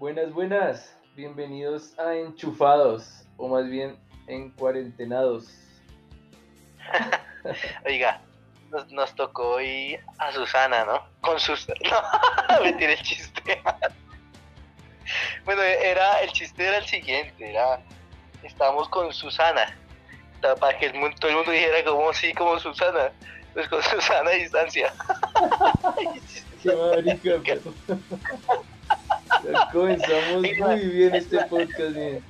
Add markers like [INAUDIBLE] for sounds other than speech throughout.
Buenas, buenas. Bienvenidos a Enchufados, o más bien en Cuarentenados. [LAUGHS] Oiga, nos, nos tocó hoy a Susana, ¿no? Con sus... [LAUGHS] No, [LAUGHS] mentira el chiste. bueno, era, el chiste era el siguiente, era... Estábamos con Susana, para que el mundo, todo el mundo dijera como sí, como Susana. Pues con Susana a distancia. Qué marica. Ya comenzamos muy bien este podcast, bien.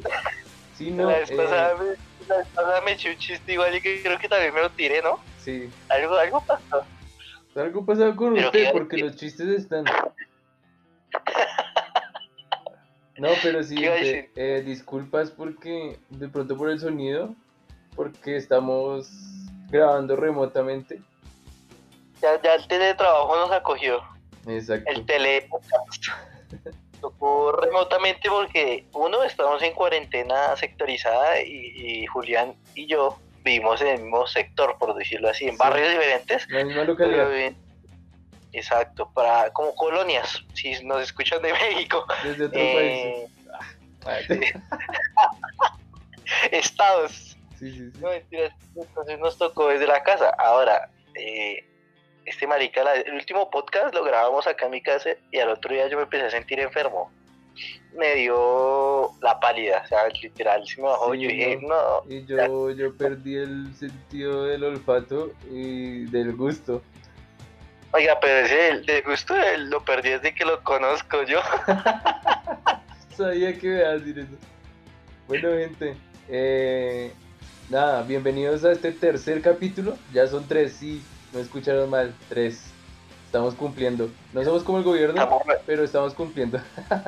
Sí, no, la, vez eh, pasada me, la vez pasada me eché un chiste igual y que creo que también me lo tiré, ¿no? sí. Algo, algo pasó. Algo pasado con Pero usted que- porque los chistes están. No, pero sí, ¿Qué iba a eh, decir? eh, disculpas porque de pronto por el sonido, porque estamos grabando remotamente. Ya, ya el teletrabajo nos acogió. Exacto. el telepodcast. [LAUGHS] Tocó remotamente porque uno estamos en cuarentena sectorizada y, y Julián y yo vivimos en el mismo sector, por decirlo así, en Sí. barrios diferentes. La misma localidad, exacto, para como colonias, si nos escuchan de [LAUGHS] México, desde otro eh, [LAUGHS] estados. Sí, sí, sí. No, mentiras. Entonces nos tocó desde la casa. Ahora, marica, la- el último podcast lo grabamos acá en mi casa y al otro día yo me empecé a sentir enfermo. Me dio la pálida, o sea, literal, se me bajó. Sí, yo dije, no. no, Y yo, yo perdí el sentido del olfato y del gusto. oiga, pero ese del, del gusto lo perdí desde que lo conozco yo. [LAUGHS] Sabía que me ibas a decir eso. Bueno, gente, eh, nada, bienvenidos a este tercer capítulo. Ya son tres, sí, no escucharon mal, tres. Estamos cumpliendo. No somos como el gobierno, pero estamos cumpliendo. [LAUGHS]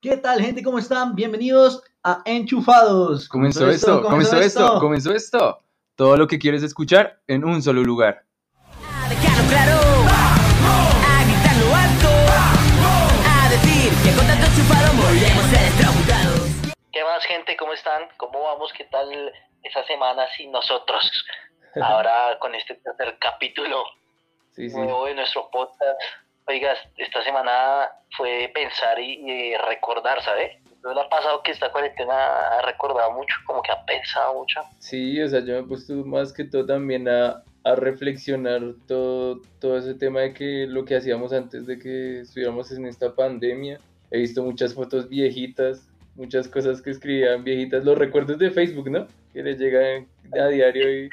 ¿Qué tal, gente? ¿Cómo están? Bienvenidos a Enchufados. Comenzó esto, comenzó esto, comenzó esto. Todo lo que quieres escuchar en un solo lugar. A dejarlo claro, a gritarlo alto, a decir que con tanto enchufado moriremos electrocutados. ¿Qué más, gente? ¿Cómo están? ¿Cómo vamos? ¿Qué tal esa semana sin nosotros? Ahora con este tercer capítulo Sí, sí. nuevo de nuestro podcast. Oiga, esta semana fue pensar y, y recordar, ¿sabe? ¿No le ha pasado que esta cuarentena ha recordado mucho? Como que ha pensado mucho. Sí, o sea, yo me he puesto más que todo también a, a reflexionar todo, todo ese tema de que lo que hacíamos antes de que estuviéramos en esta pandemia. He visto muchas fotos viejitas, muchas cosas que escribían viejitas, los recuerdos de Facebook, ¿no? Que les llegan a diario y...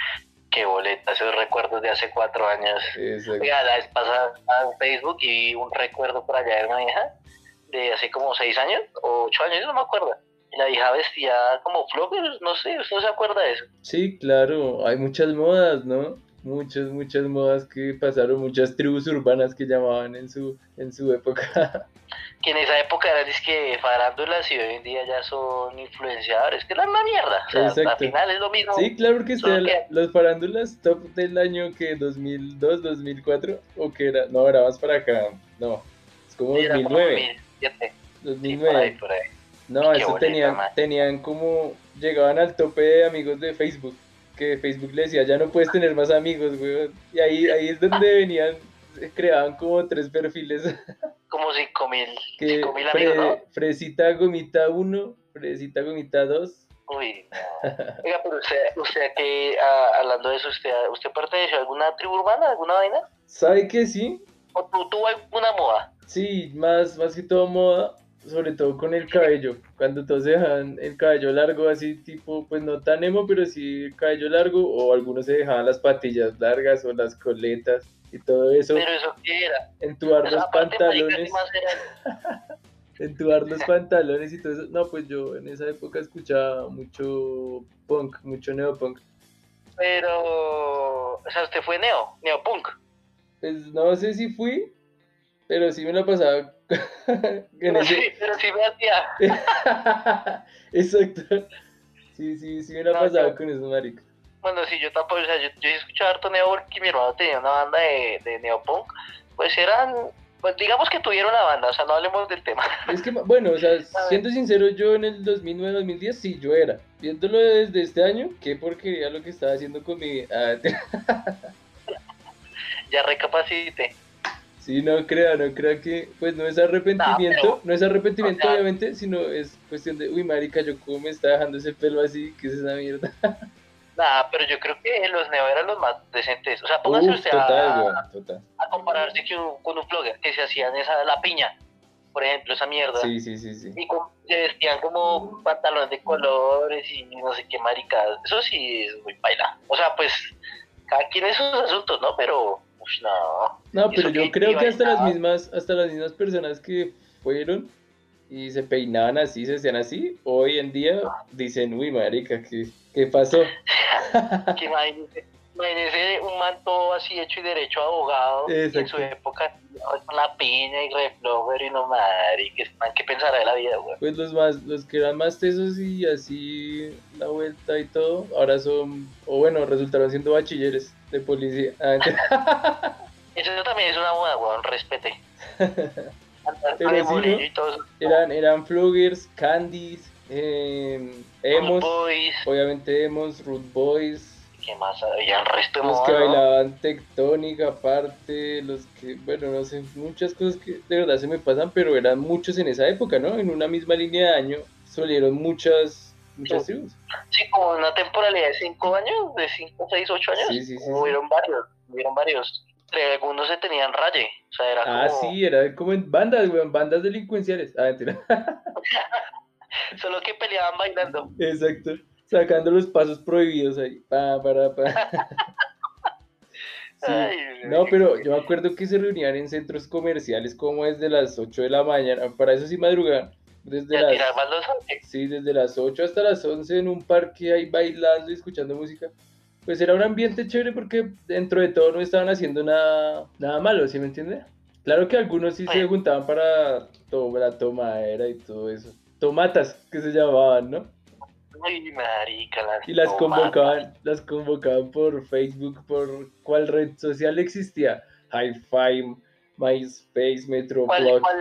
Qué boleta, esos recuerdos de hace cuatro años. Exacto. Oiga, la vez pasada en Facebook y vi un recuerdo por allá de una hija de hace como seis años o ocho años, no me acuerdo. Y la hija vestía como floggers, no sé, ¿usted no se acuerda de eso? Sí, claro, hay muchas modas, ¿no? Muchas, muchas modas que pasaron, muchas tribus urbanas que llamaban en su, en su época. [LAUGHS] que en esa época eran que farándulas y hoy en día ya son influenciadores, que es la misma mierda. O sea, Exacto. al final es lo mismo. Sí, claro que que- los farándulas top del año que 2002, 2004 o que era, no, era más para acá, no, es como Sí, era como 2009, 2007, sí, por ahí, 2009. por ahí. No, Qué eso tenían, man. tenían como, llegaban al tope de amigos de Facebook, que Facebook le decía, ya no puedes tener más amigos, weón, y ahí, ahí es donde venían, creaban como tres perfiles, [LAUGHS] Como 5 mil, mil amigos, ¿no? Fresita Gomita 1, Fresita Gomita 2, Uy, no. [LAUGHS] Oiga, pero usted, usted que, hablando de eso, ¿usted, ¿usted perteneció a alguna tribu urbana, alguna vaina? ¿sabe que sí? ¿O tu- tuvo alguna moda? Sí, más, más que todo moda, sobre todo con el cabello. Cuando todos se dejaban el cabello largo, así tipo, pues no tan emo, pero sí el cabello largo, o algunos se dejaban las patillas largas o las coletas y todo eso. Pero eso qué era. Entubar los aparte, marica, ¿qué pantalones, [LAUGHS] entubar los pantalones y todo eso. No, pues yo en esa época escuchaba mucho punk, mucho neopunk. Pero, o sea, usted fue neo, neopunk. Pues no sé si fui, pero sí me la pasaba [LAUGHS] Pero sí, pero sí me hacía. [LAUGHS] Exacto. Sí, sí, sí me la No, pasaba yo- con esos maricos. Bueno, sí, yo tampoco, o sea, yo, yo escuchaba harto neo porque mi hermano tenía una banda de, de neopunk. Pues eran, pues digamos que tuvieron la banda, o sea, no hablemos del tema. [LAUGHS] Es que, bueno, o sea, siendo sincero, yo en el 2009-2010 sí, yo era. Viéndolo desde este año, qué porquería lo que estaba haciendo con mi... ah, Ya recapacité. Sí, no crea, no crea que, pues no es arrepentimiento, No, pero- no es arrepentimiento o sea- obviamente, sino es cuestión de, uy, marica, yo cómo me está dejando ese pelo así, ¿qué es esa mierda? [LAUGHS] Nada, pero yo creo que los neo eran los más decentes. O sea, póngase usted total, a, weón, total. a compararse que un- con un vlogger que se hacían esa la piña, por ejemplo, esa mierda. Sí, sí, sí, sí. Y con- se vestían como pantalones de colores y no sé qué maricadas. Eso sí es muy baila. O sea, pues, cada quien es sus asuntos, ¿no? Pero, no. No, pero yo creo que hasta las mismas, hasta las mismas personas que fueron y se peinaban así, se hacían así, hoy en día dicen, uy, marica, ¿qué, qué pasó? [LAUGHS] Que imagínese, imagínese un manto así hecho y derecho abogado en su época con la piña y reflower y no marica, man, ¿qué pensará de la vida, güey? Pues los más, los que eran más tesos y así la vuelta y todo, ahora son, o bueno, resultaron siendo bachilleres de policía. Ah. [LAUGHS] Eso también es una moda, weón, respete. Pero sí, ¿no? eran, eran floggers, candies, eh, emos, Boys, obviamente emos, root boys, ¿qué más? Había el resto de los moda, que ¿no? bailaban tectónica aparte, los que, bueno, no sé, muchas cosas que de verdad se me pasan, pero eran muchos en esa época, ¿no? En una misma línea de año salieron muchas, Sí. como una temporalidad de 5 años, de 5, 6, 8 años. Sí, sí, sí. Hubieron varios, hubieron varios. Entre algunos se tenían raye. O sea, era Ah, como. sí, era como en bandas, weón, bandas delincuenciales. Ah, mentira. [LAUGHS] Solo que peleaban bailando. Exacto. Sacando los pasos prohibidos ahí. Pa, para, pa. [LAUGHS] Sí. No, pero yo me acuerdo que se reunían en centros comerciales como desde las 8 de la mañana. Para eso sí madrugaban. Desde las, sí, desde las 8 hasta las 11 en un parque ahí bailando y escuchando música. Pues era un ambiente chévere porque dentro de todo no estaban haciendo nada, nada malo, ¿sí me entiende? Claro que algunos sí se juntaban para to- la tomadera y todo eso. Tomatas, que se llamaban, ¿no? Ay, marica, las Y las tomatas. convocaban, las convocaban por Facebook, por cuál red social existía. Hi-Fi, MySpace, ¿Cuál, Metroblog. cuál?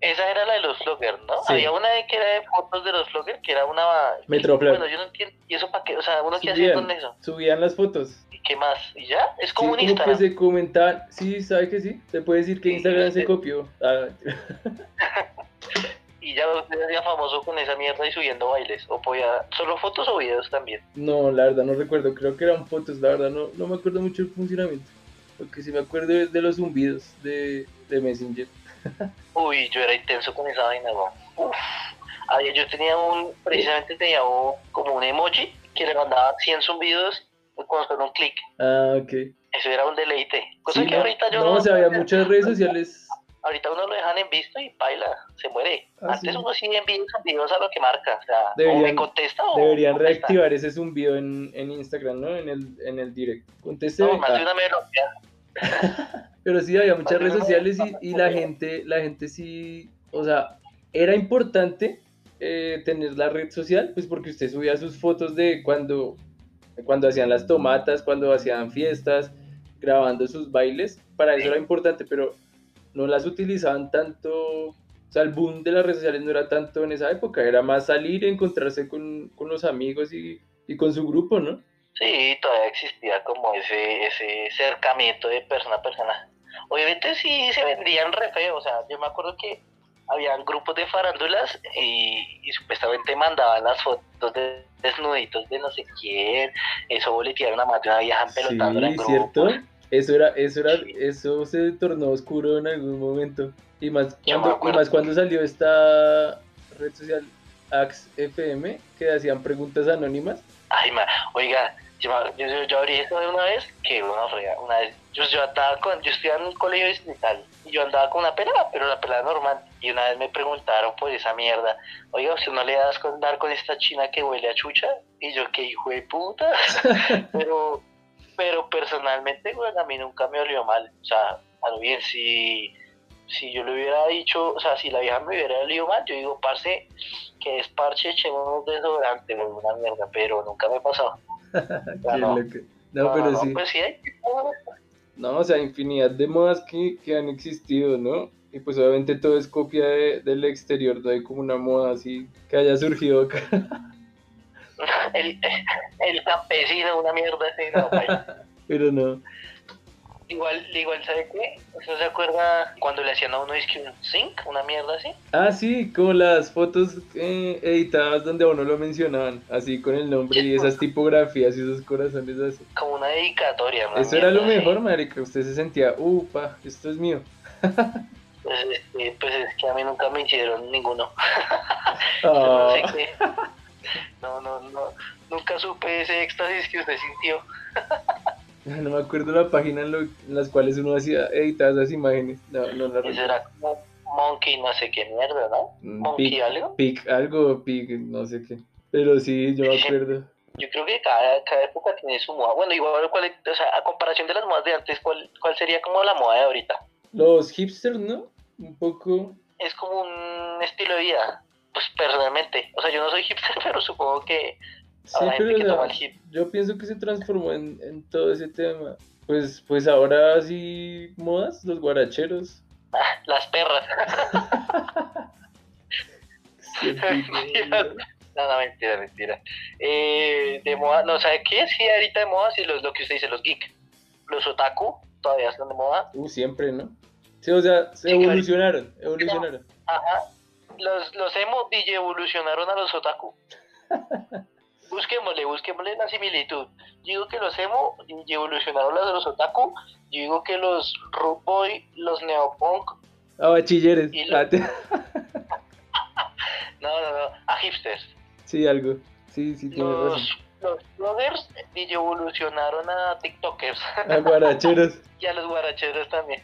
Esa era la de los vloggers, ¿no? Sí. Había una de que era de fotos de los vloggers, que era una... Metroblog. Bueno, yo no entiendo. ¿Y eso para qué? O sea, ¿uno qué hacía con eso? subían las fotos. ¿Y qué más? ¿Y ya? Es Sí, como un como Instagram. que se comentaban. Sí, ¿sabe que sí? Se puede decir que Sí, Instagram se sí. copió. Ah, [LAUGHS] Y ya usted hacía famoso con esa mierda y subiendo bailes. O podía... ¿Solo fotos o videos también? no, la verdad no recuerdo. Creo que eran fotos, la verdad no, no me acuerdo mucho el funcionamiento. Lo que sí me acuerdo es de los zumbidos de, de Messenger. Uy, yo era intenso con esa vaina, weón. Uf. Había- yo tenía un, precisamente tenía un- como un emoji que le mandaba 100 zumbidos con solo un clic. Ah, ok. Eso era un deleite. Cosa Sí, que no, ahorita yo no, o sea, había muchas redes sociales. Ahorita uno lo dejan en visto y baila, se muere. Ah, Antes sí. uno sí envía zumbidos a lo que marca. O sea, o Deberían- me contesta o Deberían contesta. reactivar ese zumbido en, en Instagram, ¿no? En el, en el direct. Conteste. No, más de una melodía. [LAUGHS] Pero sí, había muchas redes sociales y, y la gente, la gente sí, o sea, era importante eh, tener la red social, pues porque usted subía sus fotos de cuando, cuando hacían las tomatas, cuando hacían fiestas, grabando sus bailes, para eso era importante, pero no las utilizaban tanto, o sea, el boom de las redes sociales no era tanto en esa época, era más salir, encontrarse con, con los amigos y, y con su grupo, ¿no? Sí, todavía existía como ese, ese acercamiento de persona a persona. Obviamente sí se vendían re feo, o sea, yo me acuerdo que habían grupos de farándulas y, y supuestamente mandaban las fotos de desnuditos de no sé quién, eso boletearon a más de una vieja pelotándola en Sí, grupo. cierto. Eso era, eso era, eso se tornó oscuro en algún momento. Y más cuando, y más cuando salió esta red social Ax FM, que hacían preguntas anónimas. Ay, ma, oiga, yo, yo, yo- abrí eso de una vez, que una vez, yo, yo andaba con, yo estudiaba en un colegio distrital, y yo andaba con una pelada, pero la pelada normal, y una vez me preguntaron por esa mierda, oiga, ¿usted no le das con dar con esta china que huele a chucha? Y yo, qué hijo de puta, [LAUGHS] pero, pero personalmente, bueno, a mí nunca me olió mal, o sea, a lo bien, si, si yo le hubiera dicho, o sea, si la vieja me hubiera olido mal, yo digo, parce, que es parche, echemos desodorante o una mierda, pero nunca me pasó. [LAUGHS] No. loco. No, pero sí. Pues sí, hay- No, o sea, infinidad de modas que, que han existido, ¿no? Y pues obviamente todo es copia de- del exterior, no hay como una moda así que haya surgido acá. [LAUGHS] el, el campesino, una mierda así, no, pues. [LAUGHS] Pero no. Igual, igual, ¿sabe qué? ¿Usted se acuerda cuando le hacían a uno disque un sync, una mierda así? Ah, sí, como las fotos eh, editadas donde a uno lo mencionaban, así con el nombre y esas tipografías y esos corazones así. Como una dedicatoria, una Eso era lo así. mejor, marica. Usted se sentía, upa, esto es mío. Pues, este, pues es que a mí nunca me hicieron ninguno. [LAUGHS] Ah, No sé qué. No, no, no. Nunca supe ese éxtasis que usted sintió. [LAUGHS] no me acuerdo la página en, lo- en las cuales uno hacía editadas esas imágenes. No, no la Eso era como Monkey, no sé qué mierda, ¿no? Mm, Monkey Pic, algo. pic, algo, pic, no sé qué. Pero sí, yo me [LAUGHS] acuerdo. Yo creo que cada, cada época tiene su moda. Bueno, igual, ¿cuál, o sea, a comparación de las modas de antes, ¿cuál, ¿cuál sería como la moda de ahorita? Los hipsters, ¿no? Un poco. Es como un estilo de vida. Pues personalmente, o sea, yo no soy [LAUGHS] hipster, pero supongo que Sí, habrá gente que toma el hip. yo pienso que se transformó en, en todo ese tema. Pues, pues ahora sí, modas, los guaracheros. [LAUGHS] Las perras. [LAUGHS] No, no, mentira, mentira. Eh, de moda, no, ¿sabe qué? Sí, ahorita de moda, sí, los, lo que usted dice, los geek. Los otaku todavía están de moda. Uh, siempre, ¿no? Sí, o sea, se Sí, evolucionaron, evolucionaron. Ajá. Los, los emo evolucionaron a los otaku. [LAUGHS] Busquémosle, busquémosle la similitud. Yo digo que los emo evolucionaron a los otaku. Yo digo que los root boy, los neopunk, A bachilleres. Y lo- Ah, te- [LAUGHS] no, no, no, a hipsters. Sí, algo. Sí, sí, razón. Los, los bloggers evolucionaron a tiktokers. A guaracheros. [LAUGHS] y a los guaracheros también.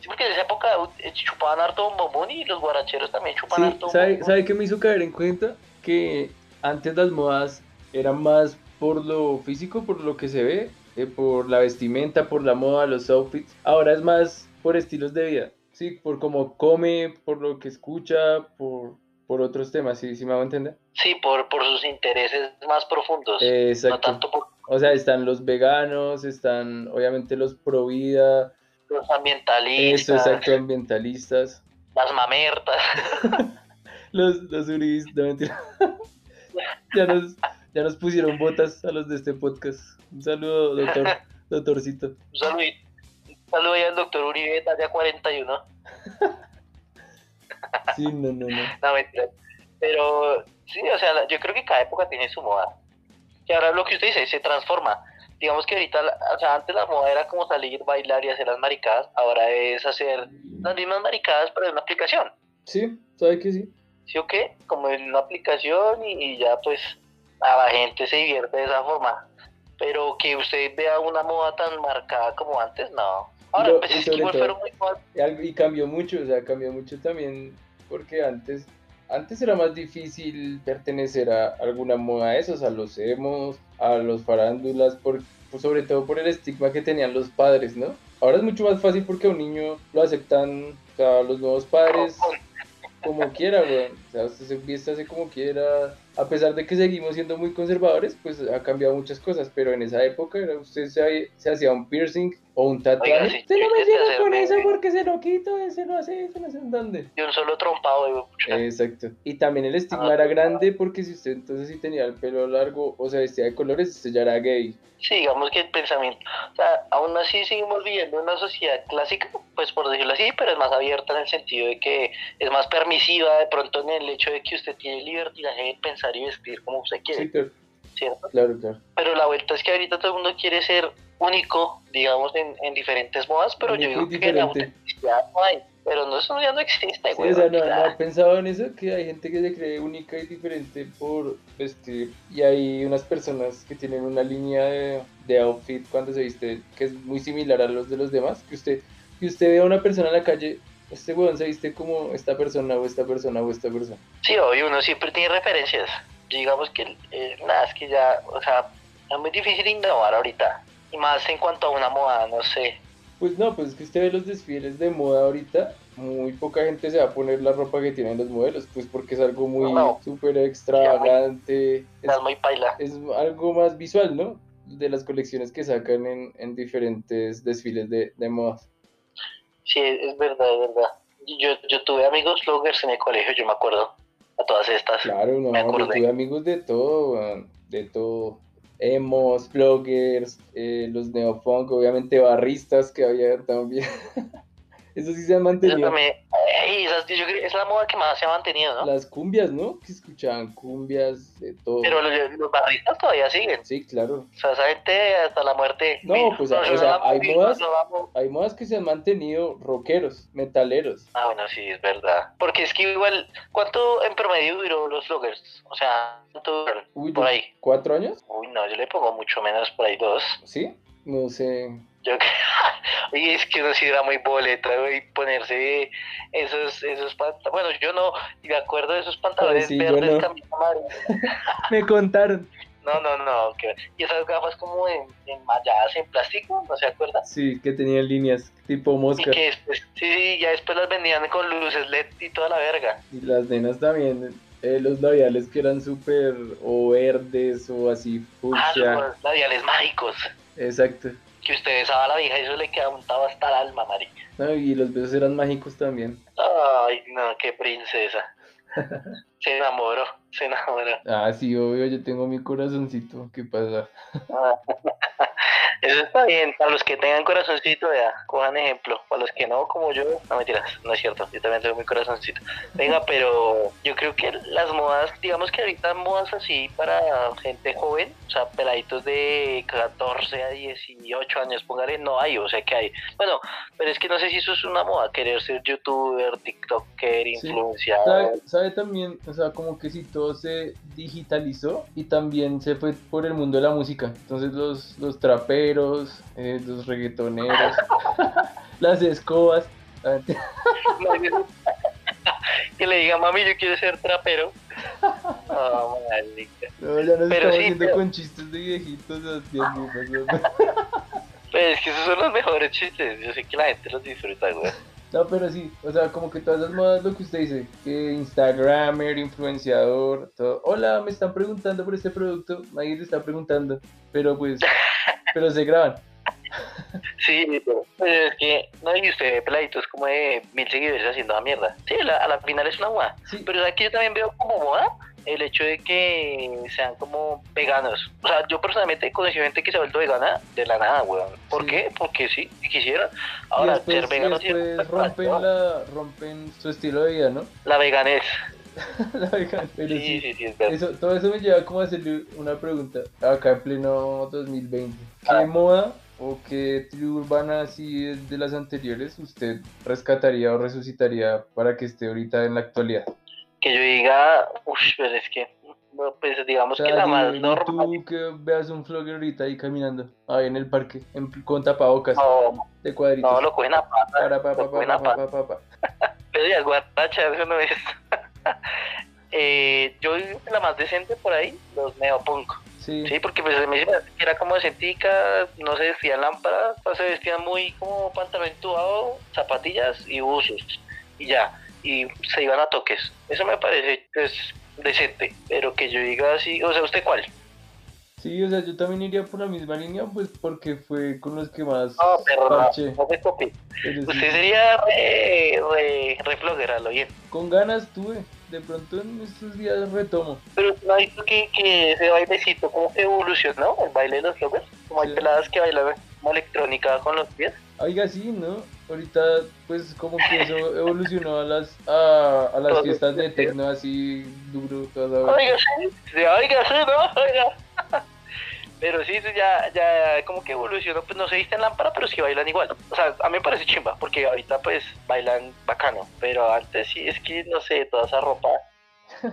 Sí, porque en esa época eh, chupaban harto bombón y los guaracheros también chupan Sí, harto ¿sabe, bombón. ¿sabe qué me hizo caer en cuenta? Que antes las modas eran más por lo físico, por lo que se ve, eh, por la vestimenta, por la moda, los outfits. Ahora es más por estilos de vida, sí, por cómo come, por lo que escucha, por, por otros temas, ¿sí, sí me hago entender? Sí, por, por sus intereses más profundos. No Exacto. tanto por O sea, están los veganos, están obviamente los pro vida, los eso, ambientalistas, exacto, ambientalistas, las mamertas. [LAUGHS] los, los uribistas, no mentira. [LAUGHS] ya, nos, ya nos pusieron botas a los de este podcast. Un saludo, doctor, [LAUGHS] doctorcito. Un saludo, un saludo ahí al doctor Uribe, talla 41. Sí, no, no, no. No, mentira. Pero sí, o sea, yo creo que cada época tiene su moda. Y ahora lo que usted dice, se transforma. Digamos que ahorita, o sea, antes la moda era como salir, bailar y hacer las maricadas. Ahora es hacer las mismas maricadas, pero en una aplicación. Sí, ¿sabe que sí? ¿Sí o qué? Como en una aplicación y, y ya pues a la gente se divierte de esa forma. Pero que usted vea una moda tan marcada como antes, no. Ahora, No, pues es que igual fueron muy algo- Y cambió mucho, o sea, cambió mucho también porque antes, antes era más difícil pertenecer a alguna moda de esos, a los emos, a los farándulas, por, pues, sobre todo por el estigma que tenían los padres, ¿no? Ahora es mucho más fácil porque a un niño lo aceptan, o los nuevos padres como quiera, weón. Sea, usted se viste así como quiera. A pesar de que seguimos siendo muy conservadores, pues ha cambiado muchas cosas. Pero en esa época era usted se, se hacía un piercing o un tatuaje. Oiga, sí, usted no me llega con eso porque se lo quito, se lo hace, se lo hace en dónde. de un solo trompado. digo. Exacto. Y también el estigma Ah, era grande porque si usted entonces sí tenía el pelo largo o se vestía de colores, usted ya era gay. Sí, digamos que el pensamiento, o sea, aún así seguimos viviendo en una sociedad clásica, pues por decirlo así, pero es más abierta en el sentido de que es más permisiva de pronto en el hecho de que usted tiene libertinaje de pensar y vestir como usted quiere, Sí, claro, ¿cierto? claro, claro. Pero la vuelta es que ahorita todo el mundo quiere ser único, digamos, en, en diferentes modas, pero yo digo que la autenticidad no hay, pero no, eso ya no existe, Sí, güey. o sea, no, no he pensado en eso, que hay gente que se cree única y diferente por vestir y hay unas personas que tienen una línea de, de outfit cuando se viste que es muy similar a los de los demás, que usted, que usted ve a una persona en la calle, este weón se viste como esta persona o esta persona o esta persona. Sí, obvio, uno siempre tiene referencias. Digamos que, eh, nada, es que ya, o sea, es muy difícil innovar ahorita. Y más en cuanto a una moda, no sé. Pues no, pues es que usted ve los desfiles de moda ahorita, muy poca gente se va a poner la ropa que tienen los modelos, pues porque es algo muy No. súper extravagante, es, Es muy paila. es algo más visual, ¿no? De las colecciones que sacan en, en diferentes desfiles de, de moda. Sí, es verdad, es verdad. Yo, yo tuve amigos bloggers en el colegio, yo me acuerdo. A todas estas. Claro, no, Me yo tuve amigos de todo, de todo. emos, bloggers, eh, los neopunk, obviamente barristas que había también. [LAUGHS] Eso sí se Eso mantenido. también, ey, esas- yo creo que es la moda que más se ha mantenido, ¿no? Las cumbias, ¿no? Que escuchaban cumbias, de todo. Pero los, los barristas todavía siguen. Sí, claro. O sea, esa gente hasta la muerte. No, Mira, pues, nos o sea, hay modas-. Hay modas que se han mantenido rockeros, metaleros. Ah, bueno, sí, es verdad. Porque es que igual, ¿cuánto en promedio duró los vloggers? O sea, ¿cuánto? Uy, Por ¿de ahí. ¿cuatro años? Uy, no, yo le pongo mucho menos por ahí dos. ¿Sí? No sé. Yo creo. Oye, es que uno sí era muy boleta, güey, ponerse esos, esos pantalones. Bueno, yo no, y me acuerdo de esos pantalones sí, verdes, no. camisa. [LAUGHS] Me contaron. No, no, no. que- Y esas gafas como en, enmalladas en plástico, ¿no se acuerdan? Sí, que tenían líneas tipo Y mosca. que después, sí, sí, ya después las vendían con luces LED y toda la verga. Y las nenas también. eh, los labiales que eran súper o verdes o así Ah, fucsia. los labiales mágicos. Exacto. Que usted besaba a la vieja y eso le quedaba untado hasta el alma, marica. No, y los besos eran mágicos también. Ay, no, qué princesa. [LAUGHS] Se enamoró, se enamoró. Ah, sí, obvio, yo tengo mi corazoncito. ¿Qué pasa? Eso está bien, para los que tengan corazoncito, ya, cojan ejemplo. Para los que no, como yo, no mentiras, no es cierto, yo también tengo mi corazoncito. Venga, [LAUGHS] pero yo creo que las modas, digamos que ahorita modas así para gente joven, o sea, peladitos de 14 a 18 años, póngale, no hay, o sea que hay. Bueno, pero es que no sé si eso es una moda, querer ser youtuber, tiktoker, Sí. influenciador. ¿Sabe, sabe también? O sea, como que si todo se digitalizó y también se fue por el mundo de la música. Entonces los, los traperos, eh, los reggaetoneros, [LAUGHS] las escobas. [LAUGHS] que le diga, mami, yo quiero ser trapero. Ah. No, ya nos Pero estamos sí, haciendo pero- con chistes de viejitos. mío, pues, es que esos son los mejores chistes. Yo sé que la gente los disfruta, güey. No, pero sí, o sea, como que todas esas modas, lo que usted dice, que Instagramer, influenciador, todo. Hola, me están preguntando por este producto, nadie le está preguntando, pero pues, [LAUGHS] pero se graban. Sí, pues es que no ve peladitos como de mil seguidores haciendo la mierda. Sí, la- a la final es una moda. Sí, Pero aquí yo también veo como moda el hecho de que sean como veganos. O sea, yo personalmente conocí gente que se ha vuelto vegana de la nada, weón. ¿Por Sí. qué? Porque sí, si quisieran. y Ahora, después, ser vegano sí es después rompen, la, rompen su estilo de vida, ¿no? La veganés. [LAUGHS] La vegan- pero Sí, sí, sí, es verdad. Eso, todo eso me lleva como a hacerle una pregunta, acá en pleno 2020. ¿Qué Ah. moda o qué tribu urbana así de las anteriores usted rescataría o resucitaría para que esté ahorita en la actualidad? Que yo diga, uff, pero es que, pues digamos O que sea, la di- más normal. tú que veas un vlogger ahorita ahí caminando, ahí en el parque, en- con tapabocas, No, de cuadritos. no, lo cogen a pata. Para, pa, pa, pa, pa, pata. pa, pa, pa. [LAUGHS] Pero ya, guaracha, eso no es. [LAUGHS] eh, yo la más decente por ahí, los neopunk. Sí, Sí, porque pues a mí se era como decentica, no se vestían lámparas, se vestían muy como pantalón entubado, zapatillas y buzos. Y ya, y se iban a toques. Eso me parece pues decente, pero que yo diga así, o sea, ¿usted cuál? sí, o sea, yo también iría por la misma línea, pues porque fue con los que más No, pero no, no me copie. sí. Usted sería re, re, re bien. Con ganas tuve. De pronto en estos días retomo. Pero no ha visto que, que ese bailecito como que evolucionó, el baile de los floggers, como hay Sí. peladas que bailan como electrónica con los pies. Oiga, sí, ¿no? Ahorita, pues, como que eso [LAUGHS] evolucionó a las, a, a las fiestas de sentido. tecno así duro, toda Oiga, sí, sí, oiga, sí, no, oiga. Pero sí, ya, ya como que evolucionó, pues no se visten lámpara, pero sí bailan igual. O sea, a mí me parece chimba, porque ahorita pues bailan bacano, pero antes sí, es que no sé, toda esa ropa.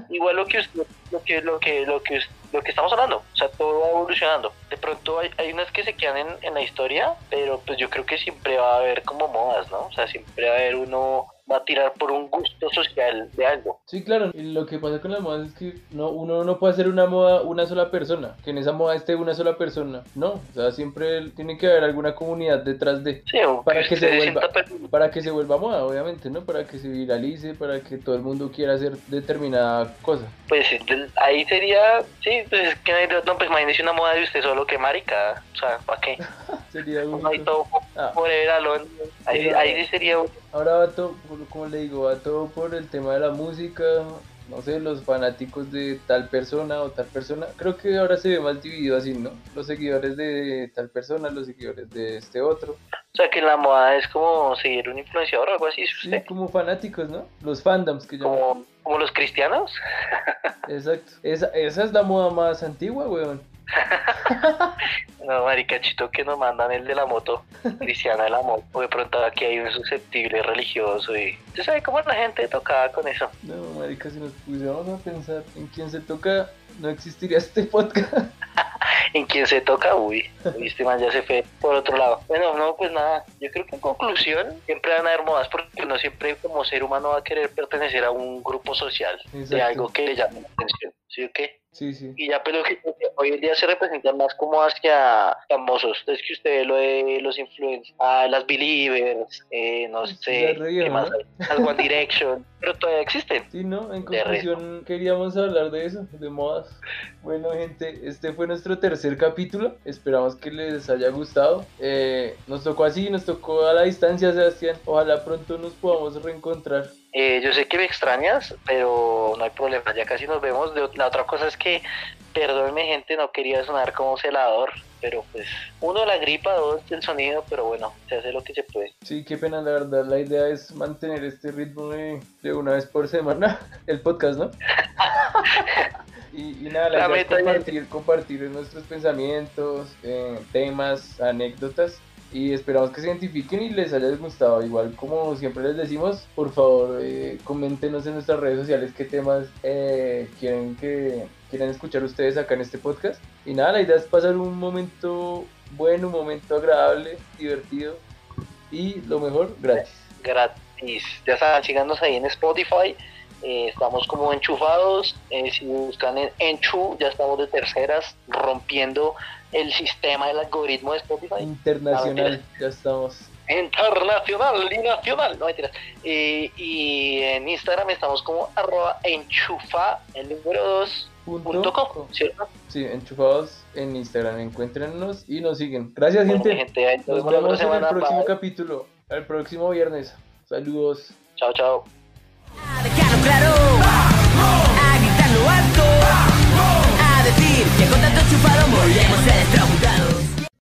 Igual lo que lo que, lo que, lo que, lo que estamos hablando, o sea, todo va evolucionando. De pronto hay, hay unas que se quedan en, en la historia, pero pues yo creo que siempre va a haber como modas, ¿no? O sea, siempre va a haber uno, va a tirar por un gusto social de algo. Sí, claro. Y lo que pasa con las modas es que no, uno no puede hacer una moda una sola persona. Que en esa moda esté una sola persona. No. O sea, siempre tiene que haber alguna comunidad detrás de. Sí, Para que se vuelva- sienta Para que se vuelva moda, obviamente, ¿no? Para que se viralice, para que todo el mundo quiera hacer determinada cosa. Pues sí, ahí sería, sí, pues es que no pues imagínese una moda de usted solo que marica, o sea, ¿para qué? [LAUGHS] Sería un... todo Ah. por el alón, ahí, Pero- ahí sí sería un- Ahora va todo, por- como le digo, va todo por el tema de la música, no sé, los fanáticos de tal persona o tal persona. Creo que ahora se ve más dividido así, ¿no? Los seguidores de tal persona, los seguidores de este otro. O sea, que la moda es como seguir un influenciador o algo así, Sí, ¿usted? como fanáticos, ¿no? Los fandoms que llaman. Como, como los cristianos. Exacto. Esa, esa es la moda más antigua, weón. [LAUGHS] No, maricachito que nos mandan el de la moto, cristiana de la moto. De pronto aquí hay un susceptible religioso y... ¿Usted sabe cómo la gente tocaba con eso? No, marica, si nos pusiéramos a pensar en quién se toca, no existiría este podcast. [LAUGHS] en quién se toca, uy, este man ya se fue por otro lado. Bueno, no, pues nada, yo creo que en conclusión siempre van a haber modas porque no siempre como ser humano va a querer pertenecer a un grupo social de Exacto. algo que le llame la atención, ¿sí o qué? Sí, sí. Y ya pero que hoy en día se representan más como hacia famosos. Es que usted lo de los influencers, ah, las Believers, eh, no Sí, sé, reía, qué más las One Direction, [LAUGHS] pero todavía existen. Sí, ¿no? En conclusión, queríamos hablar de eso, de modas. Bueno, gente, este fue nuestro tercer capítulo. Esperamos que les haya gustado. Eh, nos tocó así, nos tocó a la distancia, Sebastián. Ojalá pronto nos podamos reencontrar. Eh, yo sé que me extrañas, pero no hay problema, ya casi nos vemos. De- La otra cosa es que, perdónme gente, no quería sonar como celador, pero pues, uno la gripa, dos el sonido, pero bueno, se hace lo que se puede. Sí, qué pena, la verdad. La idea es mantener este ritmo de, de una vez por semana, [LAUGHS] el podcast, ¿no? [LAUGHS] y, y nada, la, La idea es compartir, compartir nuestros pensamientos, eh, temas, anécdotas. Y esperamos que se identifiquen y les haya gustado. Igual como siempre les decimos, por favor, eh, coméntenos en nuestras redes sociales qué temas eh, quieren que quieren escuchar ustedes acá en este podcast. Y nada, la idea es pasar un momento bueno, un momento agradable, divertido y lo mejor, gratis. Gratis. Ya saben, síganos ahí en Spotify. Eh, estamos como enchufados. eh, si buscan en Enchu, ya estamos de terceras, rompiendo el sistema del algoritmo de Spotify. Internacional, ya estamos. internacional y nacional, no mentiras. Eh, y en Instagram estamos como arroba enchufa, el número 2, Punto punto com. ¿cierto? Sí, enchufados en Instagram, encuéntrenos y nos siguen. Gracias, Bueno, gente. Nos vemos en el próximo capítulo, el próximo viernes. Saludos. Chao, chao claro, a gritar lo alto, a decir que con tanto chufado moriremos el estropo.